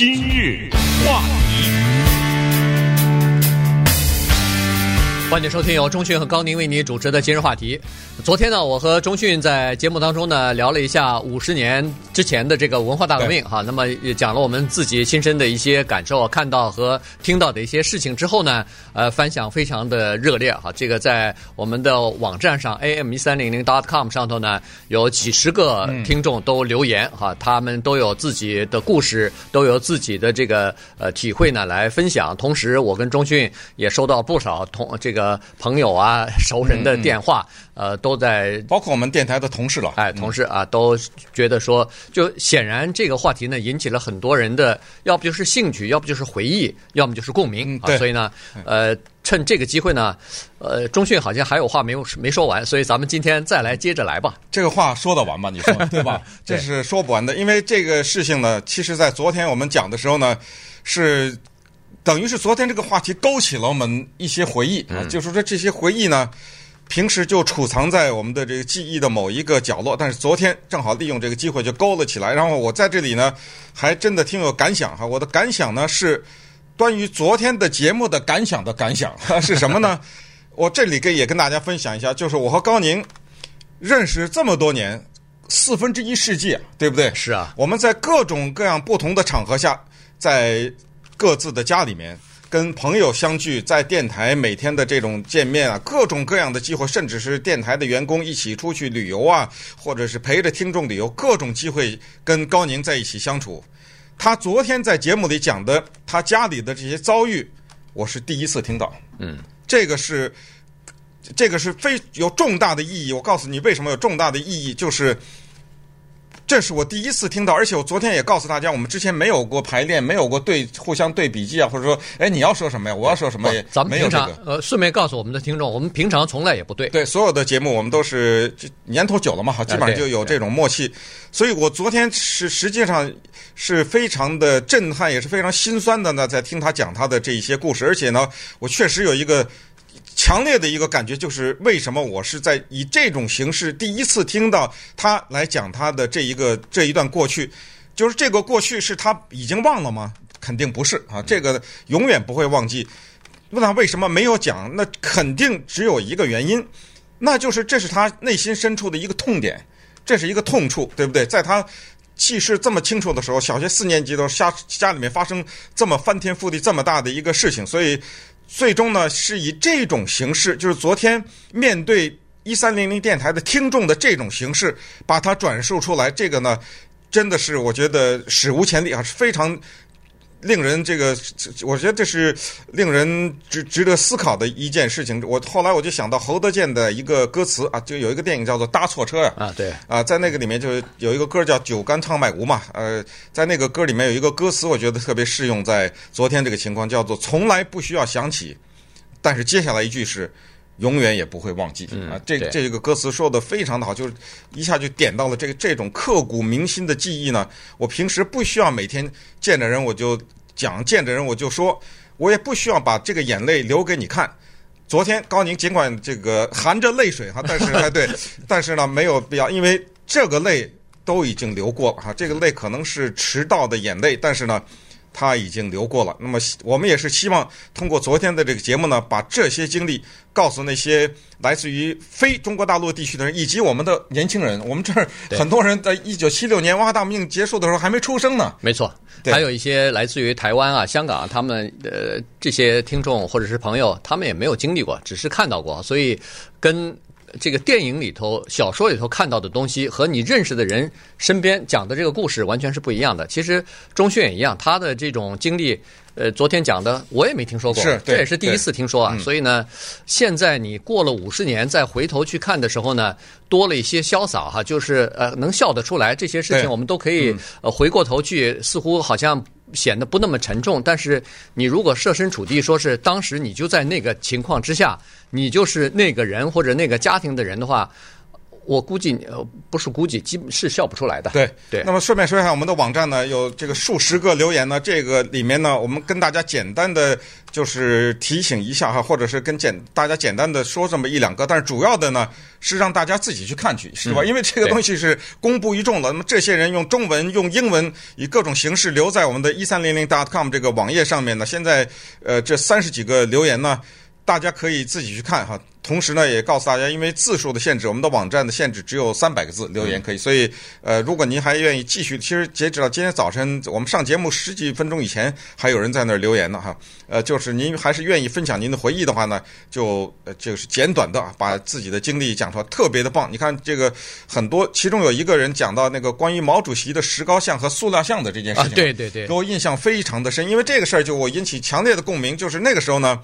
今日话题，欢迎收听由中讯和高宁为你主持的今日话题。昨天呢，我和中讯在节目当中呢聊了一下五十年之前的这个文化大革命哈，那么也讲了我们自己亲身的一些感受，看到和听到的一些事情之后呢，呃，反响非常的热烈哈。这个在我们的网站上 am 一三零零 dot com 上头呢，有几十个听众都留言哈，他们都有自己的故事，都有自己的这个呃体会呢来分享。同时，我跟中讯也收到不少同这个朋友啊熟人的电话。呃，都在包括我们电台的同事了，哎，同事啊，都觉得说，就显然这个话题呢，引起了很多人的，要不就是兴趣，要不就是回忆，要么就是共鸣、嗯、啊。所以呢，呃，趁这个机会呢，呃，中讯好像还有话没有没说完，所以咱们今天再来接着来吧。这个话说得完吗？你说对吧？这是说不完的，因为这个事情呢，其实在昨天我们讲的时候呢，是等于是昨天这个话题勾起了我们一些回忆啊，嗯、就是说这些回忆呢。平时就储藏在我们的这个记忆的某一个角落，但是昨天正好利用这个机会就勾了起来。然后我在这里呢，还真的挺有感想哈。我的感想呢是关于昨天的节目的感想的感想 是什么呢？我这里跟也跟大家分享一下，就是我和高宁认识这么多年，四分之一世纪，对不对？是啊，我们在各种各样不同的场合下，在各自的家里面。跟朋友相聚，在电台每天的这种见面啊，各种各样的机会，甚至是电台的员工一起出去旅游啊，或者是陪着听众旅游，各种机会跟高宁在一起相处。他昨天在节目里讲的他家里的这些遭遇，我是第一次听到。嗯，这个是这个是非有重大的意义。我告诉你为什么有重大的意义，就是。这是我第一次听到，而且我昨天也告诉大家，我们之前没有过排练，没有过对互相对笔记啊，或者说，哎，你要说什么呀？我要说什么呀？咱们平常没有这个。呃，顺便告诉我们的听众，我们平常从来也不对。对，所有的节目我们都是年头久了嘛，基本上就有这种默契。所以我昨天是实际上是非常的震撼，也是非常心酸的呢，在听他讲他的这一些故事，而且呢，我确实有一个。强烈的一个感觉就是，为什么我是在以这种形式第一次听到他来讲他的这一个这一段过去？就是这个过去是他已经忘了吗？肯定不是啊，这个永远不会忘记。问他为什么没有讲？那肯定只有一个原因，那就是这是他内心深处的一个痛点，这是一个痛处，对不对？在他记事这么清楚的时候，小学四年级都，家家里面发生这么翻天覆地这么大的一个事情，所以。最终呢，是以这种形式，就是昨天面对一三零零电台的听众的这种形式，把它转述出来。这个呢，真的是我觉得史无前例啊，是非常令人这个，我觉得这是令人值值得思考的一件事情。我后来我就想到侯德健的一个歌词啊，就有一个电影叫做《搭错车》呀，啊，对，啊，在那个里面就有一个歌叫《酒干倘卖无》嘛，呃，在那个歌里面有一个歌词，我觉得特别适用在昨天这个情况，叫做“从来不需要想起”，但是接下来一句是。永远也不会忘记啊！这这个歌词说的非常的好，就是一下就点到了这个这种刻骨铭心的记忆呢。我平时不需要每天见着人我就讲，见着人我就说，我也不需要把这个眼泪留给你看。昨天高宁尽管这个含着泪水哈，但是哎对，但是呢没有必要，因为这个泪都已经流过了哈。这个泪可能是迟到的眼泪，但是呢。他已经流过了，那么我们也是希望通过昨天的这个节目呢，把这些经历告诉那些来自于非中国大陆地区的人，以及我们的年轻人。我们这儿很多人在一九七六年文化大革命结束的时候还没出生呢。没错，还有一些来自于台湾啊、香港啊，他们呃这些听众或者是朋友，他们也没有经历过，只是看到过，所以跟。这个电影里头、小说里头看到的东西，和你认识的人身边讲的这个故事完全是不一样的。其实钟迅也一样，他的这种经历，呃，昨天讲的我也没听说过，是，这也是第一次听说啊。嗯、所以呢，现在你过了五十年再回头去看的时候呢，多了一些潇洒哈，就是呃能笑得出来。这些事情我们都可以呃回过头去，似乎好像。显得不那么沉重，但是你如果设身处地，说是当时你就在那个情况之下，你就是那个人或者那个家庭的人的话，我估计呃不是估计，基本是笑不出来的。对对。那么顺便说一下，我们的网站呢有这个数十个留言呢，这个里面呢，我们跟大家简单的就是提醒一下哈，或者是跟简大家简单的说这么一两个，但是主要的呢是让大家自己去看去，是吧？嗯、因为这个东西是公布于众的。那么这些人用中文、用英文，以各种形式留在我们的一三零零 dot com 这个网页上面呢。现在呃这三十几个留言呢，大家可以自己去看哈。同时呢，也告诉大家，因为字数的限制，我们的网站的限制只有三百个字留言可以，所以呃，如果您还愿意继续，其实截止到今天早晨我们上节目十几分钟以前，还有人在那儿留言呢哈。呃，就是您还是愿意分享您的回忆的话呢，就呃就是简短的把自己的经历讲出来，特别的棒。你看这个很多，其中有一个人讲到那个关于毛主席的石膏像和塑料像的这件事情，啊，对对对，给我印象非常的深，因为这个事儿就我引起强烈的共鸣，就是那个时候呢。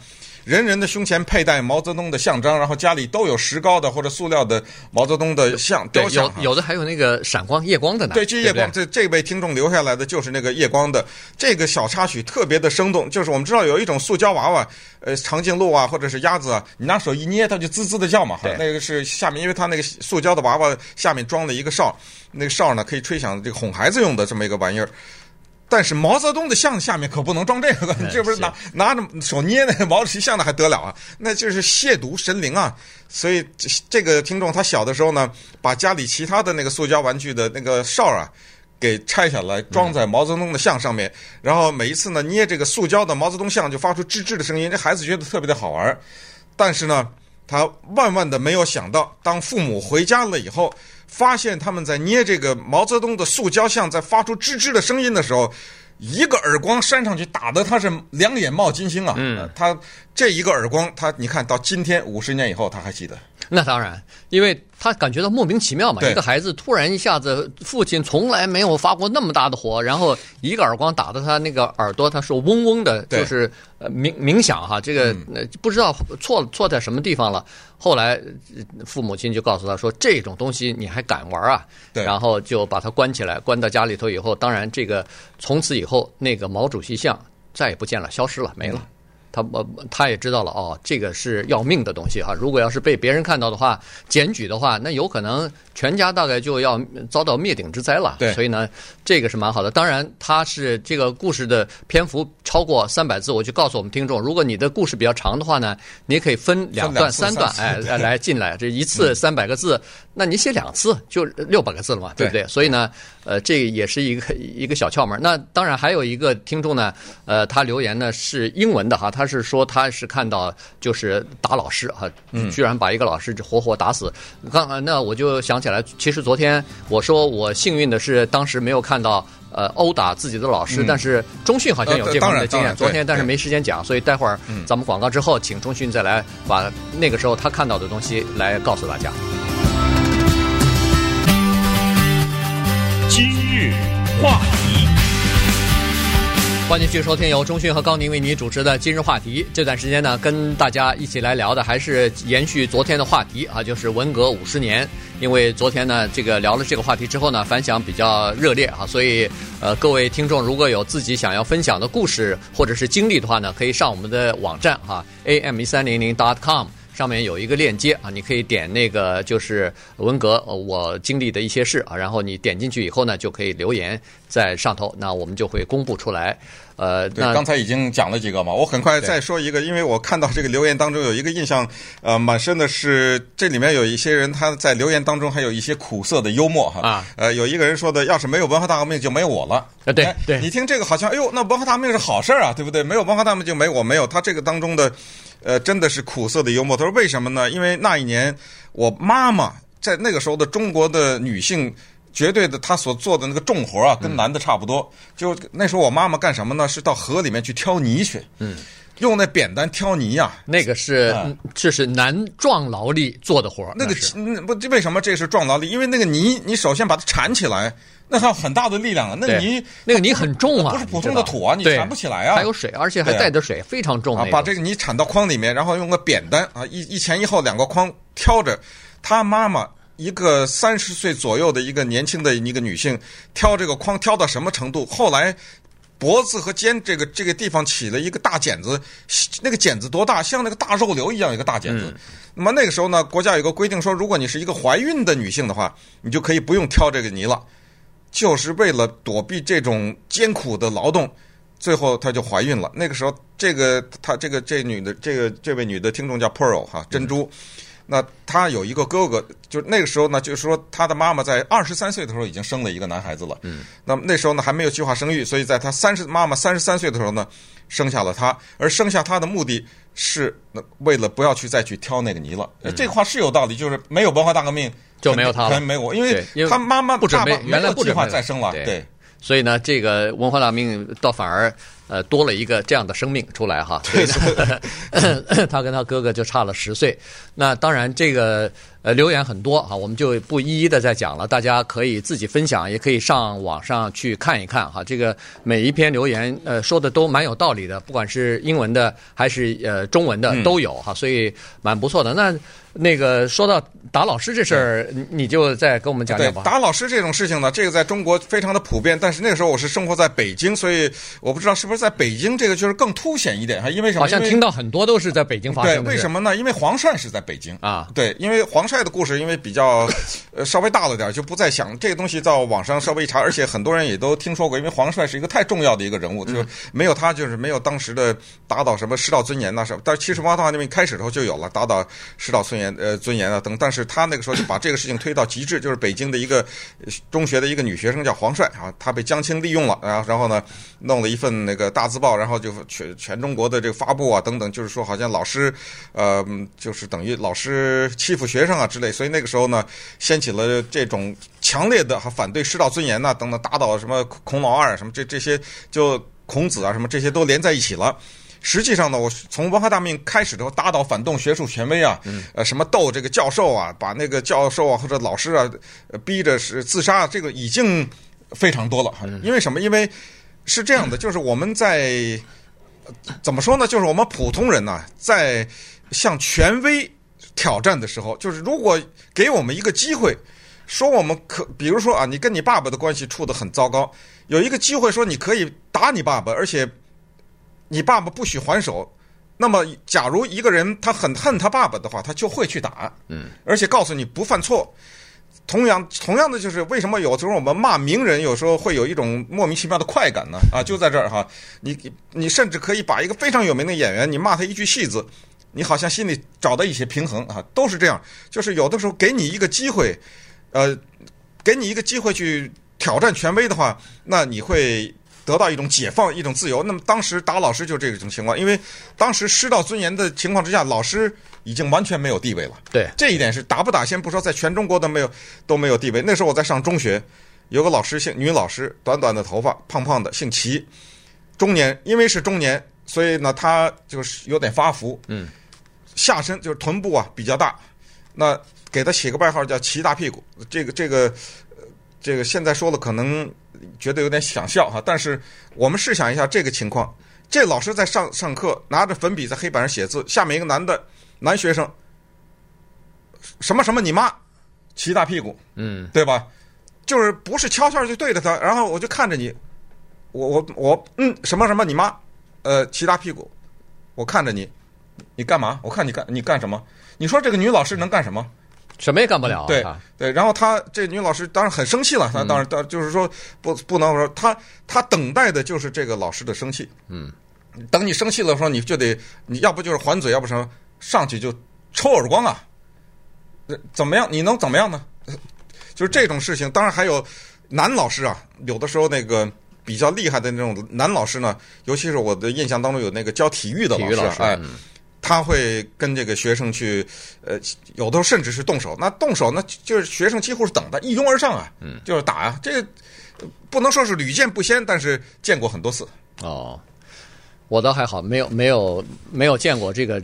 人人的胸前佩戴毛泽东的像章，然后家里都有石膏的或者塑料的毛泽东的像雕像。有有的还有那个闪光夜光的呢。对，这夜光，这这位听众留下来的就是那个夜光的这个小插曲，特别的生动。就是我们知道有一种塑胶娃娃，呃，长颈鹿啊，或者是鸭子啊，你拿手一捏，它就滋滋的叫嘛。对，那个是下面，因为它那个塑胶的娃娃下面装了一个哨，那个哨呢可以吹响这个哄孩子用的这么一个玩意儿。但是毛泽东的像下面可不能装这个，你这不是拿拿着手捏那个毛主席像的还得了啊？那就是亵渎神灵啊！所以这个听众他小的时候呢，把家里其他的那个塑胶玩具的那个哨啊，给拆下来装在毛泽东的像上面，然后每一次呢捏这个塑胶的毛泽东像就发出吱吱的声音，这孩子觉得特别的好玩。但是呢，他万万的没有想到，当父母回家了以后。发现他们在捏这个毛泽东的塑胶像，在发出吱吱的声音的时候，一个耳光扇上去，打得他是两眼冒金星啊！嗯，他这一个耳光，他你看到今天五十年以后，他还记得。那当然，因为他感觉到莫名其妙嘛。一个孩子突然一下子，父亲从来没有发过那么大的火，然后一个耳光打得他那个耳朵，他说嗡嗡的，就是呃鸣鸣响哈。这个不知道错错在什么地方了。后来父母亲就告诉他说：“这种东西你还敢玩啊？”对。然后就把他关起来，关到家里头以后，当然这个从此以后那个毛主席像再也不见了，消失了，没了。他呃，他也知道了哦，这个是要命的东西哈。如果要是被别人看到的话，检举的话，那有可能全家大概就要遭到灭顶之灾了。对，所以呢，这个是蛮好的。当然，他是这个故事的篇幅超过三百字，我就告诉我们听众，如果你的故事比较长的话呢，你可以分两段、三段，哎，来进来。这一次三百个字，那你写两次就六百个字了嘛，对不对？所以呢，呃，这也是一个一个小窍门。那当然还有一个听众呢，呃，他留言呢是英文的哈，他。他是说他是看到就是打老师啊，居然把一个老师活活打死。刚、嗯、那我就想起来，其实昨天我说我幸运的是当时没有看到呃殴打自己的老师，嗯、但是中讯好像有这方面的经验。昨天但是没时间讲，所以待会儿咱们广告之后，请中讯再来把那个时候他看到的东西来告诉大家。今日话题。欢迎继续收听由中讯和高宁为你主持的今日话题。这段时间呢，跟大家一起来聊的还是延续昨天的话题啊，就是文革五十年。因为昨天呢，这个聊了这个话题之后呢，反响比较热烈啊，所以呃，各位听众如果有自己想要分享的故事或者是经历的话呢，可以上我们的网站哈，am 一三零零 dot com。上面有一个链接啊，你可以点那个就是文革我经历的一些事啊，然后你点进去以后呢，就可以留言在上头，那我们就会公布出来。呃，对，刚才已经讲了几个嘛，我很快再说一个，因为我看到这个留言当中有一个印象呃蛮深的是，这里面有一些人他在留言当中还有一些苦涩的幽默哈啊，呃，有一个人说的，要是没有文化大革命就没有我了啊，对对，你听这个好像哎呦，那文化大革命是好事儿啊，对不对？没有文化大革命就没我没有，他这个当中的。呃，真的是苦涩的幽默。他说：“为什么呢？因为那一年，我妈妈在那个时候的中国的女性，绝对的她所做的那个重活啊，跟男的差不多。嗯、就那时候我妈妈干什么呢？是到河里面去挑泥去，嗯，用那扁担挑泥呀、啊。那个是，这、嗯、是男壮劳力做的活。那个不，为什么这是壮劳力？因为那个泥，你首先把它铲起来。”那还有很大的力量啊！那泥那个泥很重啊，不是普通的土啊，你铲不起来啊。还有水，而且还带着水，非常重。啊，把这个泥铲到筐里面，然后用个扁担啊，一一前一后两个筐挑着。他妈妈一个三十岁左右的一个年轻的一个女性挑这个筐挑到什么程度？后来脖子和肩这个这个地方起了一个大茧子，那个茧子多大？像那个大肉瘤一样一个大茧子。嗯、那么那个时候呢，国家有个规定说，如果你是一个怀孕的女性的话，你就可以不用挑这个泥了，就是为了躲避这种艰苦的劳动。最后她就怀孕了。那个时候，这个她这个这女的这个这位女的听众叫 Pearl 哈珍珠。嗯那她有一个哥哥，就那个时候呢，就是说她的妈妈在二十三岁的时候已经生了一个男孩子了。嗯。那么那时候呢还没有计划生育，所以在她三十妈妈三十三岁的时候呢，生下了她。而生下她的目的是为了不要去再去挑那个泥了。嗯、这话是有道理，就是没有文化大革命就没有他了，没我，因为他妈妈不准备，原来不计划再生了。对。对所以呢，这个文化大革命倒反而呃多了一个这样的生命出来哈。对，他跟他哥哥就差了十岁。那当然，这个呃留言很多哈，我们就不一一的再讲了。大家可以自己分享，也可以上网上去看一看哈。这个每一篇留言呃说的都蛮有道理的，不管是英文的还是呃中文的都有哈，所以蛮不错的。那。那个说到打老师这事儿，你就再跟我们讲讲吧。打老师这种事情呢，这个在中国非常的普遍，但是那个时候我是生活在北京，所以我不知道是不是在北京这个就是更凸显一点哈。因为什么？好像听到很多都是在北京发生的。对，为什么呢？因为黄帅是在北京啊。对，因为黄帅的故事因为比较 呃稍微大了点，就不再想这个东西，到网上稍微一查，而且很多人也都听说过，因为黄帅是一个太重要的一个人物，就没有他就是没有当时的打倒什么师道尊严呐什么。但是七十八大那边开始的时候就有了打倒师道尊严呃尊严啊。等，但是他那个时候就把这个事情推到极致，就是北京的一个中学的一个女学生叫黄帅啊，她被江青利用了啊，然后呢，弄了一份那个大字报，然后就全全中国的这个发布啊等等，就是说好像老师，呃，就是等于老师欺负学生啊之类，所以那个时候呢，掀起了这种强烈的反对师道尊严呐等等，打倒什么孔老二什么这这些就孔子啊什么这些都连在一起了。实际上呢，我从文化大革命开始的时候，打倒反动学术权威啊，呃，什么斗这个教授啊，把那个教授啊或者老师啊，逼着是自杀，这个已经非常多了。因为什么？因为是这样的，就是我们在怎么说呢？就是我们普通人呢，在向权威挑战的时候，就是如果给我们一个机会，说我们可，比如说啊，你跟你爸爸的关系处得很糟糕，有一个机会说你可以打你爸爸，而且。你爸爸不许还手，那么假如一个人他很恨他爸爸的话，他就会去打，嗯，而且告诉你不犯错。同样，同样的就是为什么有时候我们骂名人，有时候会有一种莫名其妙的快感呢？啊，就在这儿哈，你你甚至可以把一个非常有名的演员，你骂他一句戏子，你好像心里找到一些平衡啊，都是这样。就是有的时候给你一个机会，呃，给你一个机会去挑战权威的话，那你会。得到一种解放，一种自由。那么当时打老师就这种情况，因为当时师道尊严的情况之下，老师已经完全没有地位了。对，这一点是打不打先不说，在全中国都没有都没有地位。那时候我在上中学，有个老师姓女老师，短短的头发，胖胖的，姓齐，中年，因为是中年，所以呢，她就是有点发福。嗯，下身就是臀部啊比较大，那给她起个外号叫齐大屁股。这个这个这个现在说了可能。觉得有点想笑哈，但是我们试想一下这个情况：这老师在上上课，拿着粉笔在黑板上写字，下面一个男的男学生，什么什么你妈，骑大屁股，嗯，对吧？就是不是悄悄就对着他，然后我就看着你，我我我嗯，什么什么你妈，呃，骑大屁股，我看着你，你干嘛？我看你干你干什么？你说这个女老师能干什么？什么也干不了，对对，然后她这女老师当然很生气了，她当然当就是说不不能说她她等待的就是这个老师的生气，嗯，等你生气了的时候，你就得你要不就是还嘴，要不什么上去就抽耳光啊，怎么样？你能怎么样呢？就是这种事情，当然还有男老师啊，有的时候那个比较厉害的那种男老师呢，尤其是我的印象当中有那个教体育的老师，哎。他会跟这个学生去，呃，有的时候甚至是动手。那动手，那就是学生几乎是等的，一拥而上啊，嗯，就是打啊。这个不能说是屡见不鲜，但是见过很多次。哦，我倒还好，没有没有没有见过这个。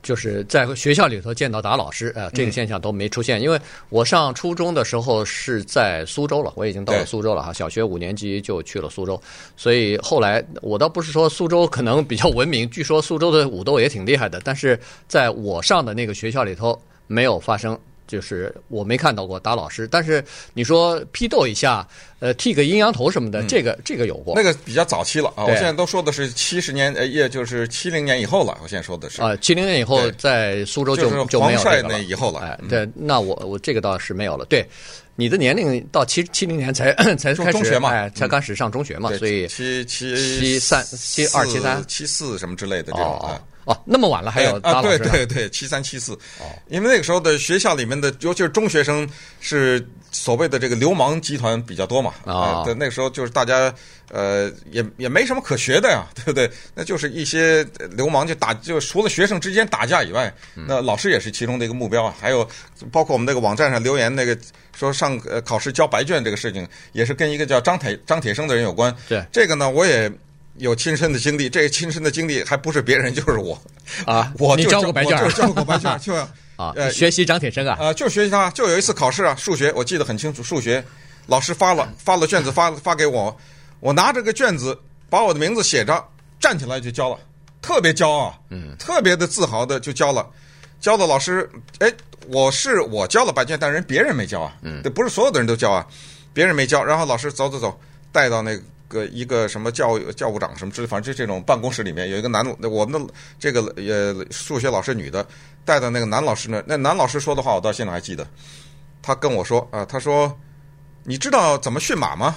就是在学校里头见到打老师，呃，这个现象都没出现。因为我上初中的时候是在苏州了，我已经到了苏州了哈。小学五年级就去了苏州，所以后来我倒不是说苏州可能比较文明，据说苏州的武斗也挺厉害的，但是在我上的那个学校里头没有发生就是我没看到过打老师，但是你说批斗一下，呃，剃个阴阳头什么的，这个这个有过。那个比较早期了啊，我现在都说的是七十年，呃，也就是七零年以后了。我现在说的是啊，七零年以后在苏州就就没有这个那以后了。哎，对，那我我这个倒是没有了。对，你的年龄到七七零年才 才开始中学嘛，哎，才开始上中学嘛，所以七七七三七二七三七四什么之类的这种啊。哦，那么晚了还有啊？对对对，七三七四。哦，因为那个时候的学校里面的，尤其是中学生，是所谓的这个流氓集团比较多嘛。啊，对，那个时候就是大家呃，也也没什么可学的呀，对不对？那就是一些流氓就打，就除了学生之间打架以外，那老师也是其中的一个目标啊。还有包括我们那个网站上留言那个说上呃考试交白卷这个事情，也是跟一个叫张铁张铁生的人有关。对，这个呢，我也。有亲身的经历，这个亲身的经历还不是别人，就是我。啊！我就交过白卷，就交过白卷，就啊，学习张铁生啊，啊，就学习他，就有一次考试啊，数学我记得很清楚，数学老师发了发了卷子发发给我，我拿着个卷子把我的名字写着，站起来就交了，特别骄傲，嗯，特别的自豪的就交了，交了老师，哎，我是我交了白卷，但人别人没交啊，嗯，这不是所有的人都交啊，别人没交，然后老师走走走，带到那个。个一个什么教教务长什么之类，反正就这种办公室里面有一个男，我们的这个呃数学老师女的带的那个男老师呢，那男老师说的话我到现在还记得，他跟我说啊，他说你知道怎么驯马吗？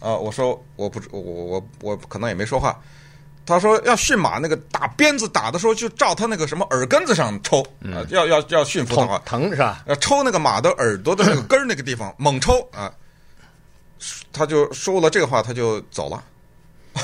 啊，我说我不知我我我可能也没说话。他说要驯马那个打鞭子打的时候就照他那个什么耳根子上抽，啊，要要要驯服的话疼是吧？要抽那个马的耳朵的那个根儿那个地方猛抽啊。他就说了这个话，他就走了。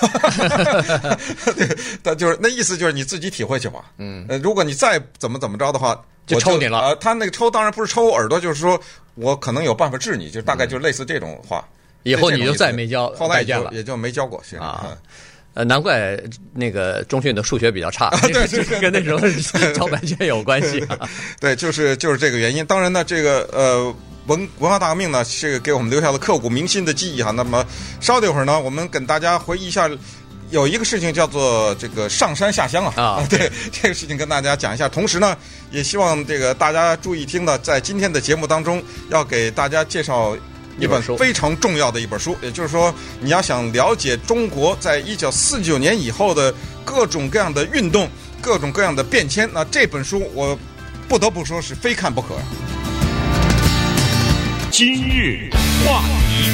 他就是那意思，就是你自己体会去吧。嗯，如果你再怎么怎么着的话，就抽你了。呃，他那个抽当然不是抽耳朵，就是说我可能有办法治你，就大概就类似这种话。以后你就再没交白卷了，也就没交过。啊，呃，难怪那个中训的数学比较差，对，就是跟那时候 交白卷有关系。对，就是就是这个原因。当然呢，这个呃。文文化大革命呢，是给我们留下了刻骨铭心的记忆哈。那么，稍等一会儿呢，我们跟大家回忆一下，有一个事情叫做这个上山下乡啊。啊，对，这个事情跟大家讲一下。同时呢，也希望这个大家注意听呢，在今天的节目当中，要给大家介绍一本非常重要的一本书。也就是说，你要想了解中国在一九四九年以后的各种各样的运动、各种各样的变迁，那这本书我不得不说是非看不可。今日话题，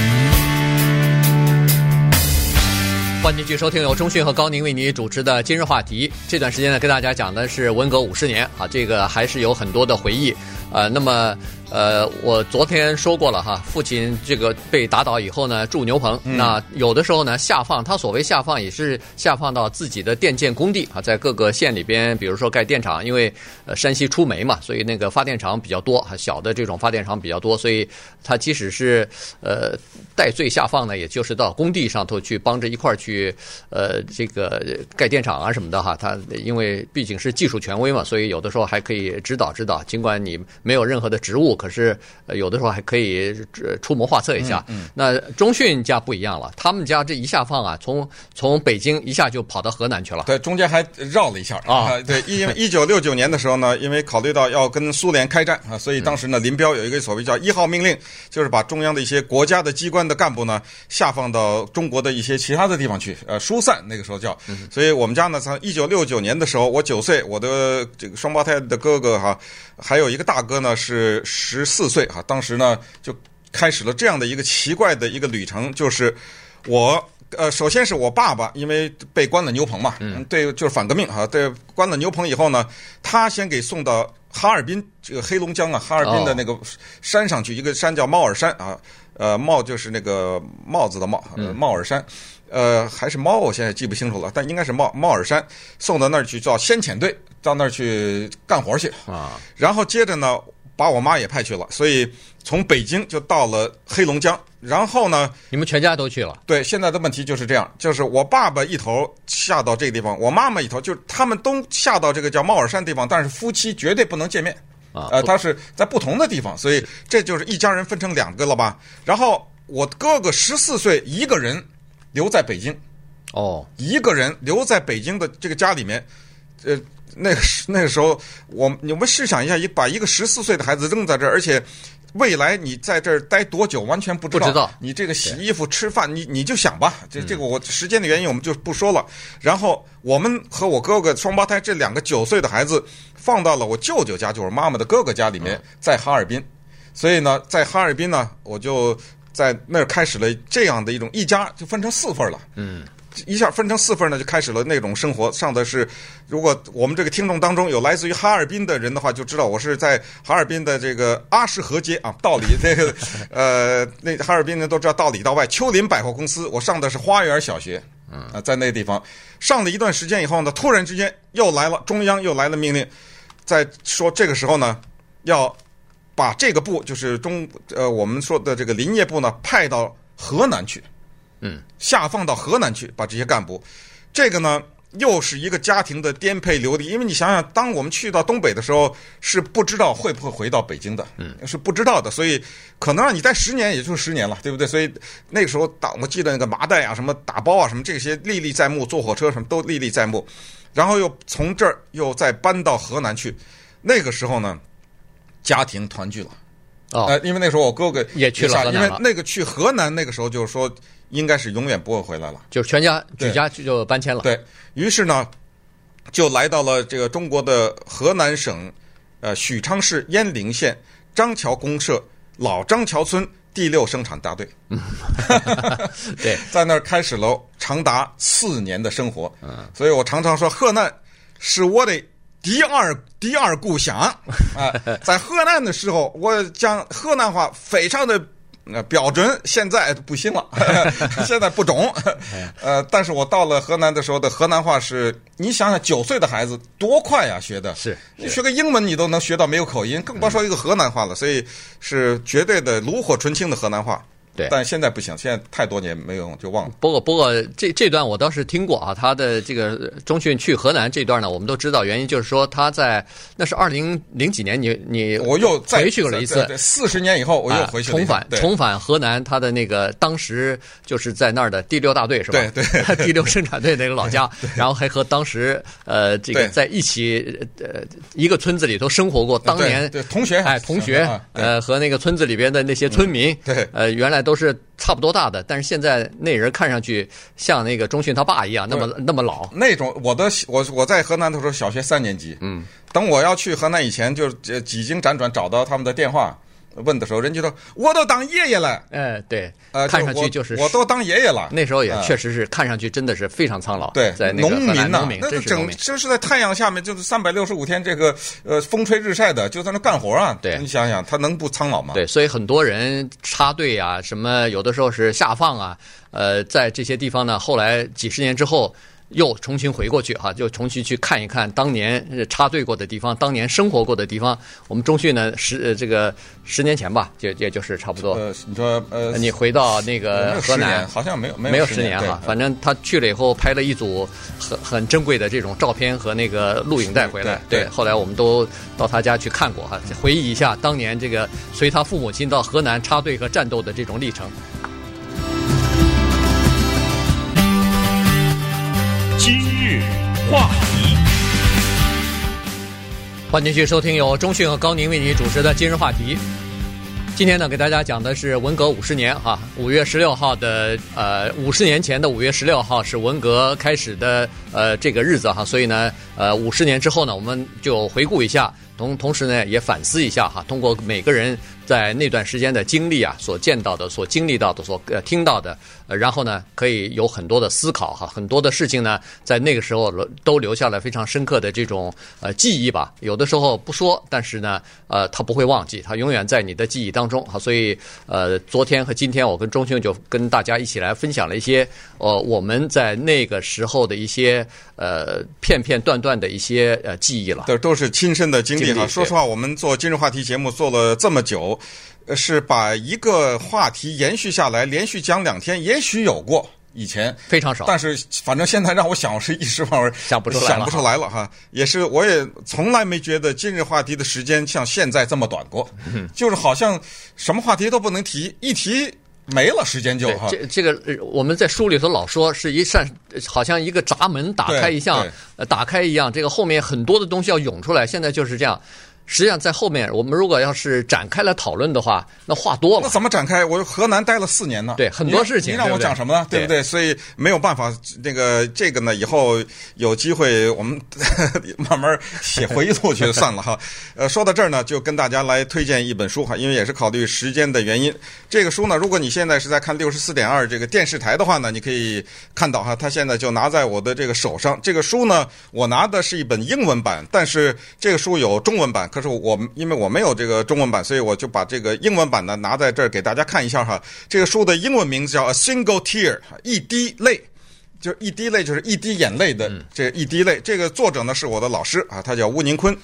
欢迎继续收听由中讯和高宁为您主持的《今日话题》。这段时间呢，跟大家讲的是文革五十年啊，这个还是有很多的回忆、呃。那么。呃，我昨天说过了哈，父亲这个被打倒以后呢，住牛棚。那有的时候呢，下放，他所谓下放也是下放到自己的电建工地啊，在各个县里边，比如说盖电厂，因为呃山西出煤嘛，所以那个发电厂比较多，小的这种发电厂比较多，所以他即使是呃带罪下放呢，也就是到工地上头去帮着一块儿去呃这个盖电厂啊什么的哈。他因为毕竟是技术权威嘛，所以有的时候还可以指导指导，尽管你没有任何的职务。可是，有的时候还可以出谋划策一下。嗯嗯、那中训家不一样了，他们家这一下放啊，从从北京一下就跑到河南去了。对，中间还绕了一下啊。对，因为 一九六九年的时候呢，因为考虑到要跟苏联开战啊，所以当时呢，林彪有一个所谓叫一号命令，就是把中央的一些国家的机关的干部呢，下放到中国的一些其他的地方去，呃，疏散。那个时候叫。所以我们家呢，从一九六九年的时候，我九岁，我的这个双胞胎的哥哥哈，还有一个大哥呢是。十四岁哈，当时呢就开始了这样的一个奇怪的一个旅程，就是我呃，首先是我爸爸，因为被关了牛棚嘛，嗯，对，就是反革命哈，对，关了牛棚以后呢，他先给送到哈尔滨这个黑龙江啊，哈尔滨的那个山上去，一个山叫帽儿山啊，呃，帽就是那个帽子的帽，帽儿山，呃，还是猫，我现在记不清楚了，但应该是帽帽儿山，送到那儿去叫先遣队，到那儿去干活去啊，然后接着呢。把我妈也派去了，所以从北京就到了黑龙江。然后呢，你们全家都去了。对，现在的问题就是这样，就是我爸爸一头下到这个地方，我妈妈一头，就是他们都下到这个叫帽儿山地方，但是夫妻绝对不能见面啊。呃，他是在不同的地方，所以这就是一家人分成两个了吧？然后我哥哥十四岁，一个人留在北京，哦，一个人留在北京的这个家里面。呃，那个时那个时候，我你们试想一下，一把一个十四岁的孩子扔在这儿，而且。未来你在这儿待多久完全不知道。不知道。你这个洗衣服、吃饭，你你就想吧。这这个我时间的原因我们就不说了。然后我们和我哥哥双胞胎这两个九岁的孩子放到了我舅舅家，就是妈妈的哥哥家里面，在哈尔滨。所以呢，在哈尔滨呢，我就在那儿开始了这样的一种一家就分成四份了。嗯。一下分成四份呢，就开始了那种生活。上的是，如果我们这个听众当中有来自于哈尔滨的人的话，就知道我是在哈尔滨的这个阿什河街啊，道里那个 呃，那哈尔滨人都知道道里道外秋林百货公司。我上的是花园小学，啊，在那个地方上了一段时间以后呢，突然之间又来了中央又来了命令，在说这个时候呢，要把这个部就是中呃我们说的这个林业部呢派到河南去。嗯，下放到河南去，把这些干部，这个呢又是一个家庭的颠沛流离。因为你想想，当我们去到东北的时候，是不知道会不会回到北京的，嗯，是不知道的。所以可能让你待十年，也就是十年了，对不对？所以那个时候，当我记得那个麻袋啊、什么打包啊、什么这些历历在目，坐火车什么都历历在目。然后又从这儿又再搬到河南去，那个时候呢，家庭团聚了。哦，呃，因为那时候我哥哥也去了，因为那个去河南那个时候就是说。应该是永远不会回来了，就全家举家就搬迁了。对，于是呢，就来到了这个中国的河南省，呃，许昌市鄢陵县张桥公社老张桥村第六生产大队。对，在那儿开始了长达四年的生活。嗯，所以我常常说，河南是我的第二第二故乡 啊。在河南的时候，我讲河南话非常的。那标准现在不行了，现在不中。呃，但是我到了河南的时候的河南话是，你想想九岁的孩子多快呀，学的。是，你学个英文你都能学到没有口音，更别说一个河南话了。所以是绝对的炉火纯青的河南话。对，但现在不行，现在太多年没用就忘了。不过不过这这段我倒是听过啊，他的这个中训去河南这段呢，我们都知道原因，就是说他在那是二零零几年，你你我又回去过了一次，四十年以后我又回去重返重返河南，他的那个当时就是在那儿的第六大队是吧？对对，第六生产队那个老家，然后还和当时呃这个在一起呃一个村子里头生活过，当年同学哎同学呃和那个村子里边的那些村民、嗯、对。呃原来都是。差不多大的，但是现在那人看上去像那个钟迅他爸一样，那么那么老。那种我的我我在河南的时候，小学三年级。嗯，等我要去河南以前，就几经辗转找到他们的电话。问的时候，人家说我都当爷爷了。哎，对，呃，看上去就是我都当爷爷了。那时候也确实是看上去真的是非常苍老。对，在农民呐，那就整就是在太阳下面，就是三百六十五天这个呃风吹日晒的，就在那干活啊。对，你想想，他能不苍老吗？对，所以很多人插队啊，什么有的时候是下放啊，呃，在这些地方呢，后来几十年之后。又重新回过去哈，就重新去看一看当年插队过的地方，当年生活过的地方。我们中训呢，十这个十年前吧，就也就是差不多。呃，你说呃，你回到那个河南，好像没有没有十年哈，反正他去了以后拍了一组很很珍贵的这种照片和那个录影带回来。对，对，后来我们都到他家去看过哈，回忆一下当年这个随他父母亲到河南插队和战斗的这种历程。今日话题，欢迎继续收听由中讯和高宁为你主持的今日话题。今天呢，给大家讲的是文革五十年哈，五月十六号的呃，五十年前的五月十六号是文革开始的呃这个日子哈，所以呢，呃，五十年之后呢，我们就回顾一下，同同时呢也反思一下哈，通过每个人。在那段时间的经历啊，所见到的、所经历到的、所呃听到的，呃，然后呢，可以有很多的思考哈，很多的事情呢，在那个时候都留下了非常深刻的这种呃记忆吧。有的时候不说，但是呢，呃，他不会忘记，他永远在你的记忆当中哈。所以呃，昨天和今天，我跟钟兄就跟大家一起来分享了一些呃我们在那个时候的一些呃片片段段的一些呃记忆了。这都是亲身的经历哈。说实话，我们做今日话题节目做了这么久。是把一个话题延续下来，连续讲两天，也许有过以前非常少，但是反正现在让我想，我是一时半会儿想不出来，想不出来了哈。也是，我也从来没觉得今日话题的时间像现在这么短过，嗯、就是好像什么话题都不能提，一提没了，时间就哈。这这个我们在书里头老说是一扇，好像一个闸门打开一样，呃，打开一样，这个后面很多的东西要涌出来，现在就是这样。实际上，在后面我们如果要是展开来讨论的话，那话多了。那怎么展开？我河南待了四年呢。对，很多事情。你让我讲什么呢？对不对？所以没有办法。那个这个呢，以后有机会我们 慢慢写回忆录去算了哈。呃，说到这儿呢，就跟大家来推荐一本书哈，因为也是考虑时间的原因。这个书呢，如果你现在是在看六十四点二这个电视台的话呢，你可以看到哈，它现在就拿在我的这个手上。这个书呢，我拿的是一本英文版，但是这个书有中文版。可是我因为我没有这个中文版，所以我就把这个英文版呢拿在这儿给大家看一下哈。这个书的英文名字叫《A Single Tear》，一滴泪，就是一滴泪，就是一滴眼泪的这一滴泪。这个作者呢是我的老师啊，他叫吴宁坤。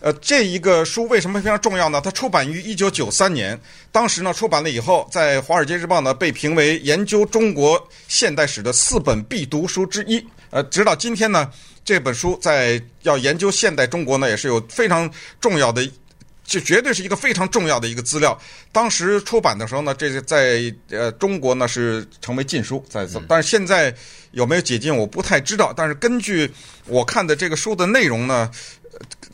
呃，这一个书为什么非常重要呢？它出版于一九九三年，当时呢出版了以后，在《华尔街日报》呢被评为研究中国现代史的四本必读书之一。呃，直到今天呢。这本书在要研究现代中国呢，也是有非常重要的，这绝对是一个非常重要的一个资料。当时出版的时候呢，这是在呃中国呢是成为禁书，在但是现在有没有解禁我不太知道。但是根据我看的这个书的内容呢，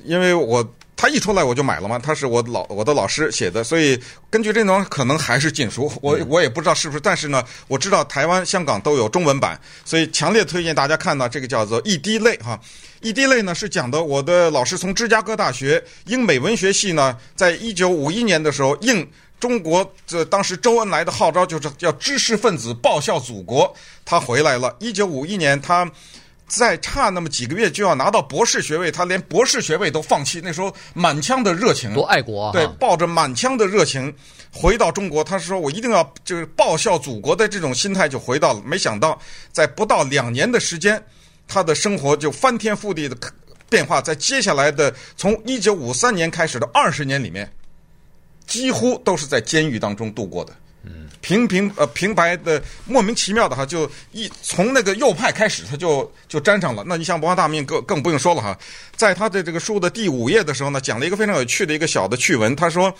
因为我。他一出来我就买了嘛，他是我老我的老师写的，所以根据这种可能还是禁书，我我也不知道是不是，但是呢，我知道台湾、香港都有中文版，所以强烈推荐大家看到这个叫做《一滴泪》哈，《一滴泪》呢是讲的我的老师从芝加哥大学英美文学系呢，在一九五一年的时候应中国这当时周恩来的号召，就是叫知识分子报效祖国，他回来了。一九五一年他。再差那么几个月就要拿到博士学位，他连博士学位都放弃。那时候满腔的热情，多爱国啊！对，抱着满腔的热情回到中国，他说：“我一定要就是报效祖国的这种心态就回到了。”没想到在不到两年的时间，他的生活就翻天覆地的变化。在接下来的从一九五三年开始的二十年里面，几乎都是在监狱当中度过的。嗯，平平呃平白的莫名其妙的哈，就一从那个右派开始，他就就沾上了。那你像文化大革命更更不用说了哈，在他的这个书的第五页的时候呢，讲了一个非常有趣的一个小的趣闻。他说，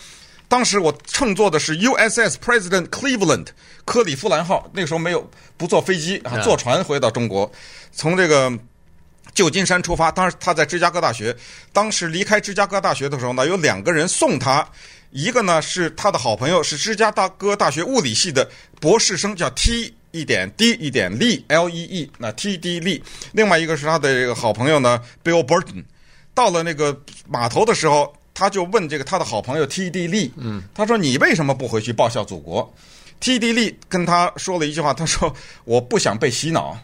当时我乘坐的是 USS President Cleveland 克里夫兰号，那个时候没有不坐飞机啊，坐船回到中国，从这个旧金山出发。当时他在芝加哥大学，当时离开芝加哥大学的时候呢，有两个人送他。一个呢是他的好朋友，是芝加哥大学物理系的博士生，叫 T 一点 D 一点 Lee，L E E，那 T D Lee。另外一个是他的这个好朋友呢，Bill Burton。到了那个码头的时候，他就问这个他的好朋友 T D Lee，嗯，他说你为什么不回去报效祖国？T D Lee 跟他说了一句话，他说我不想被洗脑，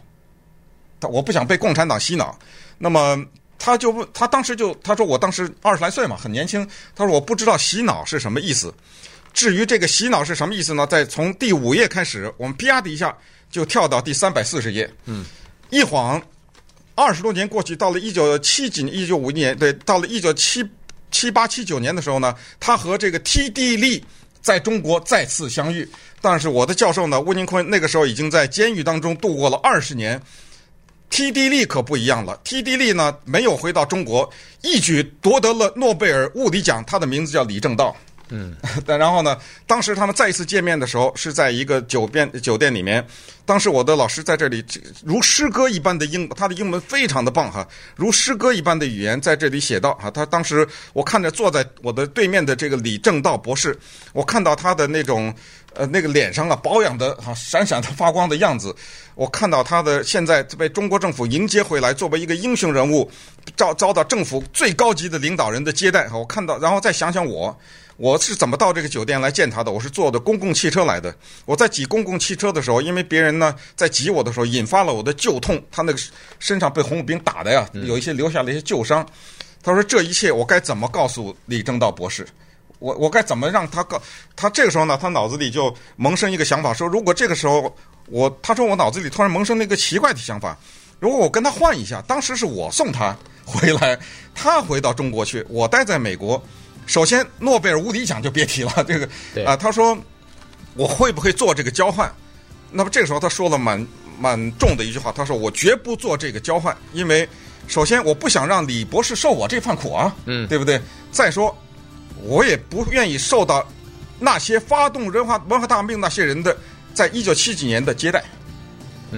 他我不想被共产党洗脑。那么。他就问，他当时就他说，我当时二十来岁嘛，很年轻。他说我不知道洗脑是什么意思。至于这个洗脑是什么意思呢？在从第五页开始，我们啪的一下就跳到第三百四十页。嗯，一晃二十多年过去，到了一九七几年，一九五一年，对，到了一九七七八七九年的时候呢，他和这个 T.D. 利在中国再次相遇。但是我的教授呢，温宁坤那个时候已经在监狱当中度过了二十年。T.D. 利可不一样了，T.D. 利呢没有回到中国，一举夺得了诺贝尔物理奖。他的名字叫李政道。嗯，但 然后呢，当时他们再一次见面的时候是在一个酒店酒店里面。当时我的老师在这里如诗歌一般的英，他的英文非常的棒哈，如诗歌一般的语言在这里写道哈。他当时我看着坐在我的对面的这个李政道博士，我看到他的那种。呃，那个脸上啊，保养的哈，闪闪的发光的样子，我看到他的现在被中国政府迎接回来，作为一个英雄人物，遭遭到政府最高级的领导人的接待哈。我看到，然后再想想我，我是怎么到这个酒店来见他的？我是坐的公共汽车来的。我在挤公共汽车的时候，因为别人呢在挤我的时候，引发了我的旧痛。他那个身上被红卫兵打的呀，有一些留下了一些旧伤。他说：“这一切我该怎么告诉李政道博士？”我我该怎么让他告他？这个时候呢，他脑子里就萌生一个想法，说如果这个时候我，他说我脑子里突然萌生了一个奇怪的想法，如果我跟他换一下，当时是我送他回来，他回到中国去，我待在美国，首先诺贝尔物理奖就别提了，这个啊，他说我会不会做这个交换？那么这个时候他说了蛮蛮重的一句话，他说我绝不做这个交换，因为首先我不想让李博士受我这番苦啊，嗯，对不对？再说。我也不愿意受到那些发动文化文化大革命那些人的，在一九七几年的接待，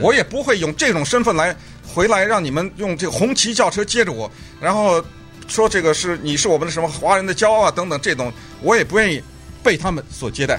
我也不会用这种身份来回来让你们用这个红旗轿车接着我，然后说这个是你是我们的什么华人的骄傲啊等等这种，我也不愿意被他们所接待。